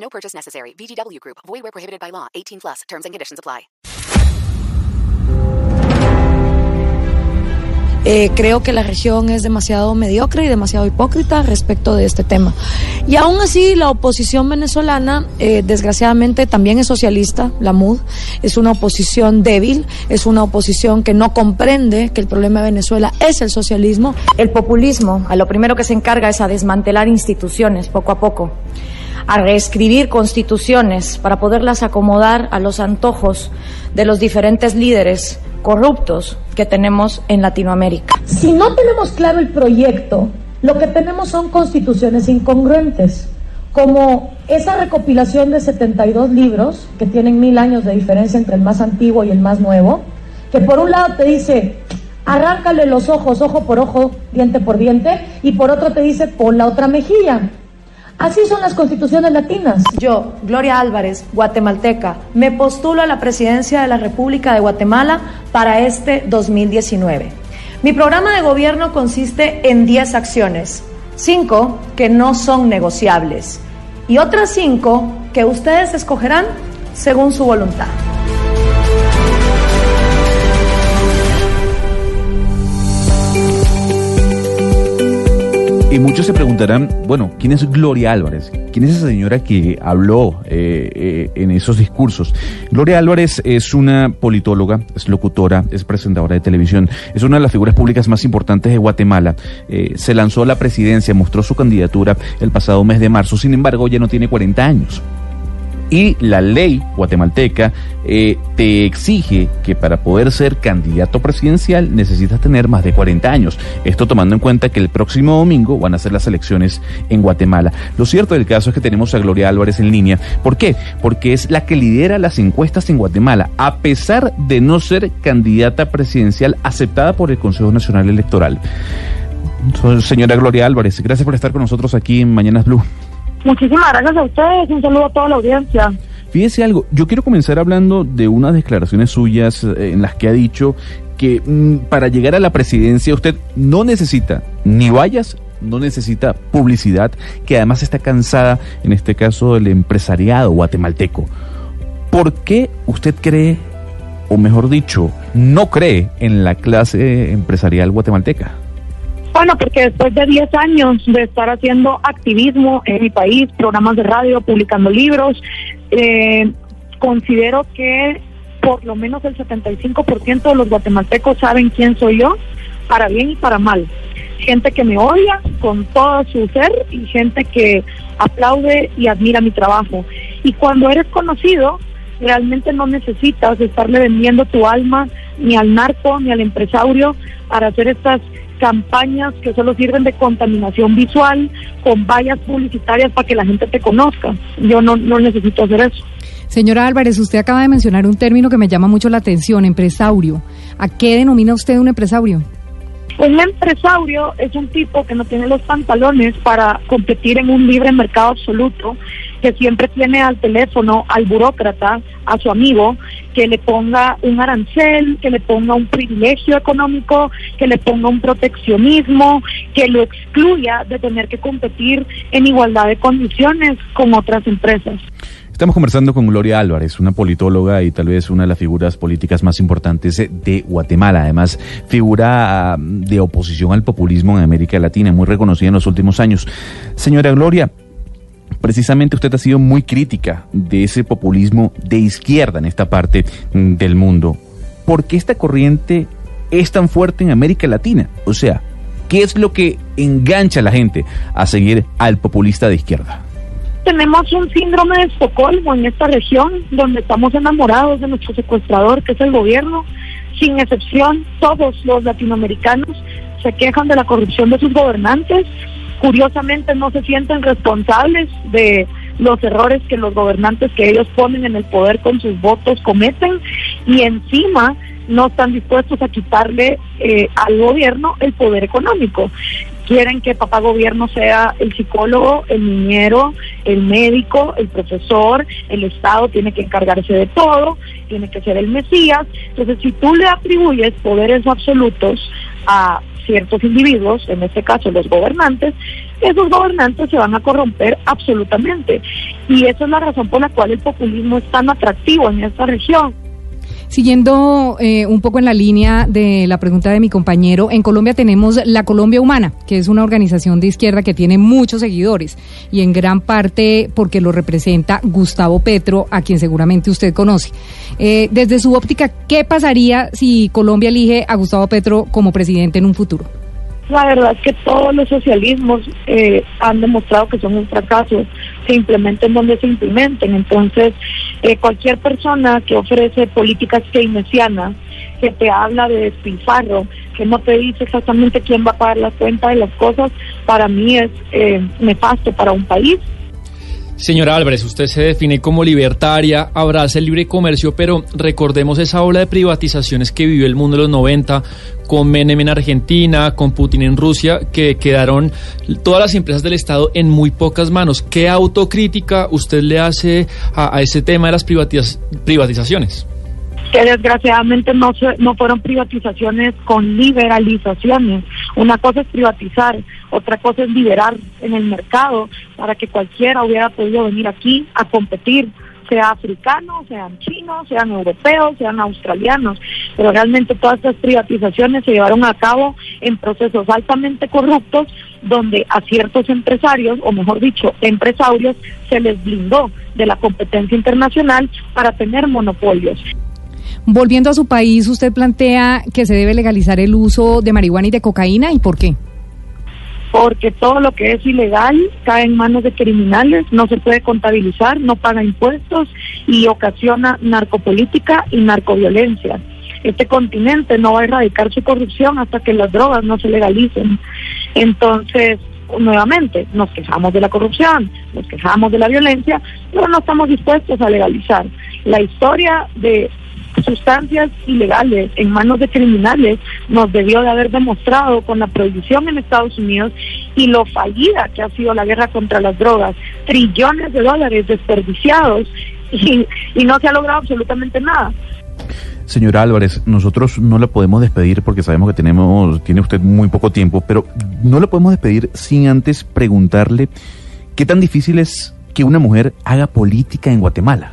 No purchase necessary. VGW Group. Void where prohibited by law. 18 plus. Terms and conditions apply. Eh, creo que la región es demasiado mediocre y demasiado hipócrita respecto de este tema. Y aún así, la oposición venezolana, eh, desgraciadamente, también es socialista, la MUD, es una oposición débil, es una oposición que no comprende que el problema de Venezuela es el socialismo. El populismo, a lo primero que se encarga es a desmantelar instituciones poco a poco a reescribir constituciones para poderlas acomodar a los antojos de los diferentes líderes corruptos que tenemos en Latinoamérica. Si no tenemos claro el proyecto, lo que tenemos son constituciones incongruentes, como esa recopilación de 72 libros, que tienen mil años de diferencia entre el más antiguo y el más nuevo, que por un lado te dice, arráncale los ojos, ojo por ojo, diente por diente, y por otro te dice, pon la otra mejilla. Así son las constituciones latinas. Yo, Gloria Álvarez, guatemalteca, me postulo a la presidencia de la República de Guatemala para este 2019. Mi programa de gobierno consiste en 10 acciones, 5 que no son negociables y otras 5 que ustedes escogerán según su voluntad. Y muchos se preguntarán, bueno, ¿quién es Gloria Álvarez? ¿Quién es esa señora que habló eh, eh, en esos discursos? Gloria Álvarez es una politóloga, es locutora, es presentadora de televisión, es una de las figuras públicas más importantes de Guatemala. Eh, se lanzó a la presidencia, mostró su candidatura el pasado mes de marzo, sin embargo ya no tiene 40 años. Y la ley guatemalteca eh, te exige que para poder ser candidato presidencial necesitas tener más de 40 años. Esto tomando en cuenta que el próximo domingo van a ser las elecciones en Guatemala. Lo cierto del caso es que tenemos a Gloria Álvarez en línea. ¿Por qué? Porque es la que lidera las encuestas en Guatemala, a pesar de no ser candidata presidencial aceptada por el Consejo Nacional Electoral. Señora Gloria Álvarez, gracias por estar con nosotros aquí en Mañanas Blue. Muchísimas gracias a ustedes, un saludo a toda la audiencia. Fíjese algo, yo quiero comenzar hablando de unas declaraciones suyas eh, en las que ha dicho que mm, para llegar a la presidencia usted no necesita ni vallas, no necesita publicidad, que además está cansada, en este caso, del empresariado guatemalteco. ¿Por qué usted cree, o mejor dicho, no cree en la clase empresarial guatemalteca? Bueno, porque después de 10 años de estar haciendo activismo en mi país, programas de radio, publicando libros, eh, considero que por lo menos el 75% de los guatemaltecos saben quién soy yo, para bien y para mal. Gente que me odia con todo su ser y gente que aplaude y admira mi trabajo. Y cuando eres conocido, realmente no necesitas estarle vendiendo tu alma ni al narco ni al empresario para hacer estas campañas que solo sirven de contaminación visual, con vallas publicitarias para que la gente te conozca. Yo no, no necesito hacer eso. Señora Álvarez, usted acaba de mencionar un término que me llama mucho la atención, empresario. ¿A qué denomina usted un empresario? Un empresario es un tipo que no tiene los pantalones para competir en un libre mercado absoluto, que siempre tiene al teléfono al burócrata, a su amigo, que le ponga un arancel, que le ponga un privilegio económico, que le ponga un proteccionismo, que lo excluya de tener que competir en igualdad de condiciones con otras empresas. Estamos conversando con Gloria Álvarez, una politóloga y tal vez una de las figuras políticas más importantes de Guatemala. Además, figura de oposición al populismo en América Latina, muy reconocida en los últimos años. Señora Gloria, precisamente usted ha sido muy crítica de ese populismo de izquierda en esta parte del mundo. ¿Por qué esta corriente es tan fuerte en América Latina? O sea, ¿qué es lo que engancha a la gente a seguir al populista de izquierda? tenemos un síndrome de Estocolmo en esta región, donde estamos enamorados de nuestro secuestrador, que es el gobierno. Sin excepción, todos los latinoamericanos se quejan de la corrupción de sus gobernantes. Curiosamente, no se sienten responsables de los errores que los gobernantes que ellos ponen en el poder con sus votos cometen y encima no están dispuestos a quitarle eh, al gobierno el poder económico. Quieren que papá gobierno sea el psicólogo, el niñero, el médico, el profesor, el Estado tiene que encargarse de todo, tiene que ser el Mesías. Entonces, si tú le atribuyes poderes absolutos a ciertos individuos, en este caso los gobernantes, esos gobernantes se van a corromper absolutamente. Y esa es la razón por la cual el populismo es tan atractivo en esta región. Siguiendo eh, un poco en la línea de la pregunta de mi compañero, en Colombia tenemos la Colombia Humana, que es una organización de izquierda que tiene muchos seguidores y en gran parte porque lo representa Gustavo Petro, a quien seguramente usted conoce. Eh, desde su óptica, ¿qué pasaría si Colombia elige a Gustavo Petro como presidente en un futuro? La verdad es que todos los socialismos eh, han demostrado que son un fracaso, se implementen donde se implementen. Entonces, eh, cualquier persona que ofrece políticas keynesianas, que te habla de despilfarro, que no te dice exactamente quién va a pagar la cuenta de las cosas, para mí es eh, nefasto para un país. Señora Álvarez, usted se define como libertaria, abraza el libre comercio, pero recordemos esa ola de privatizaciones que vivió el mundo en los 90, con Menem en Argentina, con Putin en Rusia, que quedaron todas las empresas del Estado en muy pocas manos. ¿Qué autocrítica usted le hace a, ese tema de las privatizaciones? que desgraciadamente no, no fueron privatizaciones con liberalizaciones. Una cosa es privatizar, otra cosa es liberar en el mercado para que cualquiera hubiera podido venir aquí a competir, sea africano, sean chinos, sean europeos, sean australianos. Pero realmente todas estas privatizaciones se llevaron a cabo en procesos altamente corruptos donde a ciertos empresarios, o mejor dicho, empresarios, se les blindó de la competencia internacional para tener monopolios. Volviendo a su país, usted plantea que se debe legalizar el uso de marihuana y de cocaína, ¿y por qué? Porque todo lo que es ilegal cae en manos de criminales, no se puede contabilizar, no paga impuestos y ocasiona narcopolítica y narcoviolencia. Este continente no va a erradicar su corrupción hasta que las drogas no se legalicen. Entonces, nuevamente, nos quejamos de la corrupción, nos quejamos de la violencia, pero no estamos dispuestos a legalizar. La historia de sustancias ilegales en manos de criminales nos debió de haber demostrado con la prohibición en Estados Unidos y lo fallida que ha sido la guerra contra las drogas, trillones de dólares desperdiciados y, y no se ha logrado absolutamente nada. Señora Álvarez, nosotros no la podemos despedir porque sabemos que tenemos, tiene usted muy poco tiempo, pero no la podemos despedir sin antes preguntarle qué tan difícil es que una mujer haga política en Guatemala.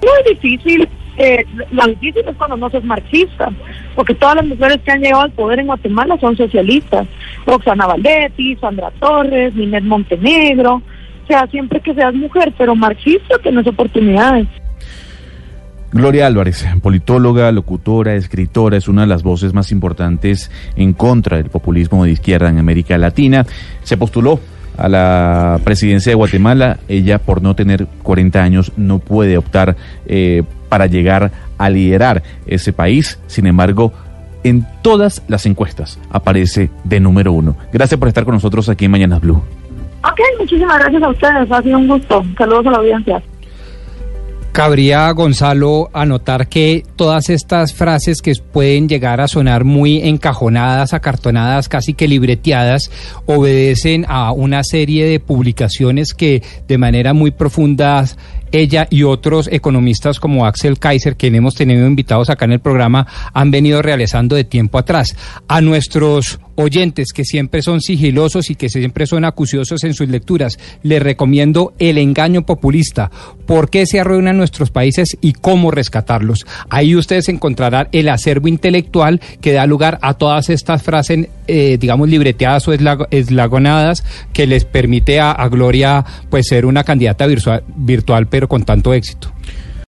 Muy difícil, eh, lo difícil es cuando no sos marxista, porque todas las mujeres que han llegado al poder en Guatemala son socialistas. Roxana Valdetti, Sandra Torres, Ninette Montenegro. O sea, siempre que seas mujer, pero marxista, tienes oportunidades. Gloria Álvarez, politóloga, locutora, escritora, es una de las voces más importantes en contra del populismo de izquierda en América Latina. Se postuló a la presidencia de Guatemala. Ella, por no tener 40 años, no puede optar eh, para llegar a liderar ese país. Sin embargo, en todas las encuestas aparece de número uno. Gracias por estar con nosotros aquí en Mañanas Blue. Ok, muchísimas gracias a ustedes. Ha sido un gusto. Saludos a la audiencia. Cabría, Gonzalo, anotar que todas estas frases que pueden llegar a sonar muy encajonadas, acartonadas, casi que libreteadas, obedecen a una serie de publicaciones que de manera muy profunda ella y otros economistas como Axel Kaiser, quien hemos tenido invitados acá en el programa, han venido realizando de tiempo atrás. A nuestros oyentes que siempre son sigilosos y que siempre son acuciosos en sus lecturas, les recomiendo El engaño populista, por qué se arruinan nuestros países y cómo rescatarlos. Ahí ustedes encontrarán el acervo intelectual que da lugar a todas estas frases, eh, digamos, libreteadas o eslagonadas que les permite a, Gloria pues ser una candidata virtual, virtual pero con tanto éxito.